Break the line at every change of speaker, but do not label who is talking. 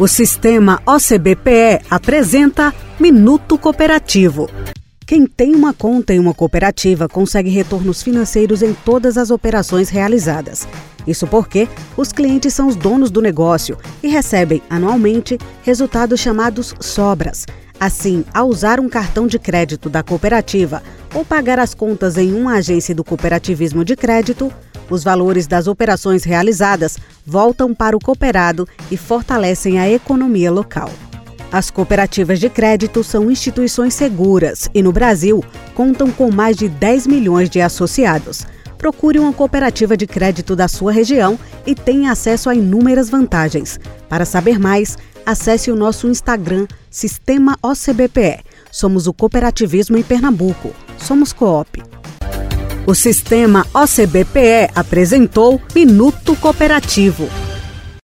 O sistema OCBPE apresenta Minuto Cooperativo. Quem tem uma conta em uma cooperativa consegue retornos financeiros em todas as operações realizadas. Isso porque os clientes são os donos do negócio e recebem anualmente resultados chamados sobras. Assim, ao usar um cartão de crédito da cooperativa ou pagar as contas em uma agência do cooperativismo de crédito, os valores das operações realizadas voltam para o cooperado e fortalecem a economia local. As cooperativas de crédito são instituições seguras e, no Brasil, contam com mais de 10 milhões de associados. Procure uma cooperativa de crédito da sua região e tenha acesso a inúmeras vantagens. Para saber mais, acesse o nosso Instagram Sistema OCBPE. Somos o cooperativismo em Pernambuco. Somos Coop. O sistema OCBPE apresentou Minuto Cooperativo.